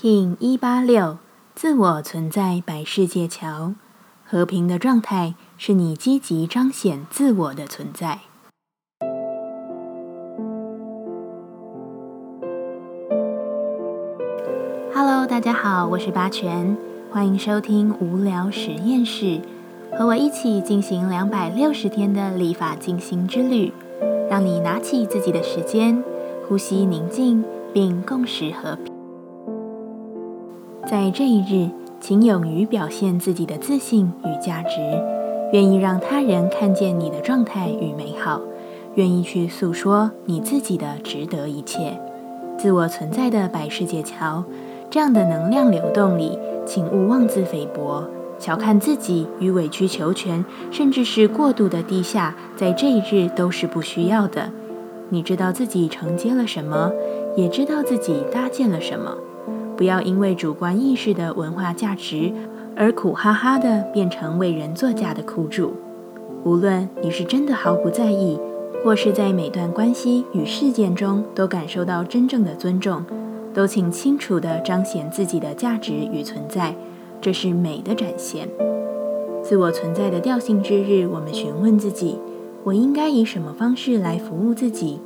King 一八六，自我存在百世界桥，和平的状态是你积极彰显自我的存在。Hello，大家好，我是八全，欢迎收听无聊实验室，和我一起进行两百六十天的立法进行之旅，让你拿起自己的时间，呼吸宁静，并共识和平。在这一日，请勇于表现自己的自信与价值，愿意让他人看见你的状态与美好，愿意去诉说你自己的值得一切，自我存在的百世界桥。这样的能量流动里，请勿妄自菲薄，小看自己与委曲求全，甚至是过度的低下，在这一日都是不需要的。你知道自己承接了什么，也知道自己搭建了什么。不要因为主观意识的文化价值而苦哈哈的变成为人作嫁的苦主。无论你是真的毫不在意，或是在每段关系与事件中都感受到真正的尊重，都请清楚地彰显自己的价值与存在，这是美的展现。自我存在的调性之日，我们询问自己：我应该以什么方式来服务自己？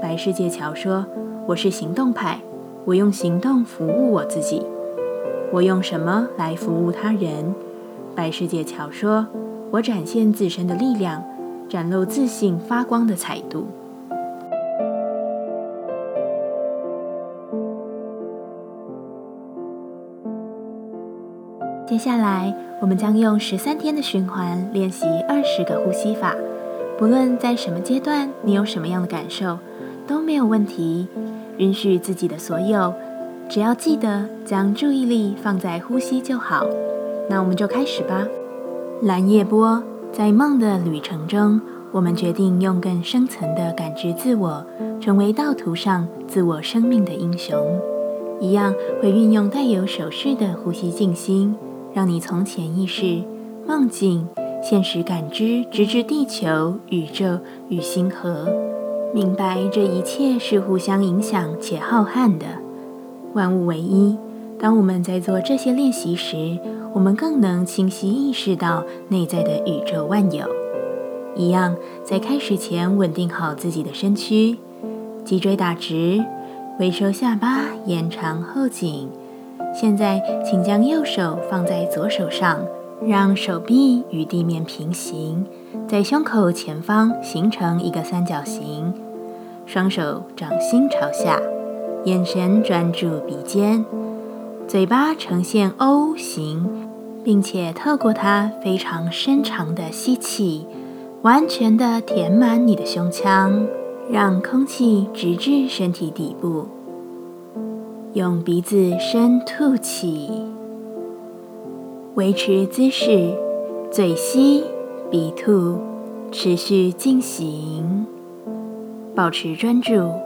白世界桥说：“我是行动派。”我用行动服务我自己，我用什么来服务他人？白世界桥说：“我展现自身的力量，展露自信发光的彩度。”接下来，我们将用十三天的循环练习二十个呼吸法。不论在什么阶段，你有什么样的感受，都没有问题。允许自己的所有，只要记得将注意力放在呼吸就好。那我们就开始吧。蓝夜波，在梦的旅程中，我们决定用更深层的感知自我，成为道途上自我生命的英雄。一样会运用带有手势的呼吸静心，让你从潜意识、梦境、现实感知，直至地球、宇宙与星河。明白这一切是互相影响且浩瀚的，万物为一。当我们在做这些练习时，我们更能清晰意识到内在的宇宙万有。一样，在开始前稳定好自己的身躯，脊椎打直，微收下巴，延长后颈。现在，请将右手放在左手上，让手臂与地面平行，在胸口前方形成一个三角形。双手掌心朝下，眼神专注鼻尖，嘴巴呈现 O 型，并且透过它非常深长的吸气，完全的填满你的胸腔，让空气直至身体底部。用鼻子深吐气，维持姿势，嘴吸鼻吐，持续进行。保持专注。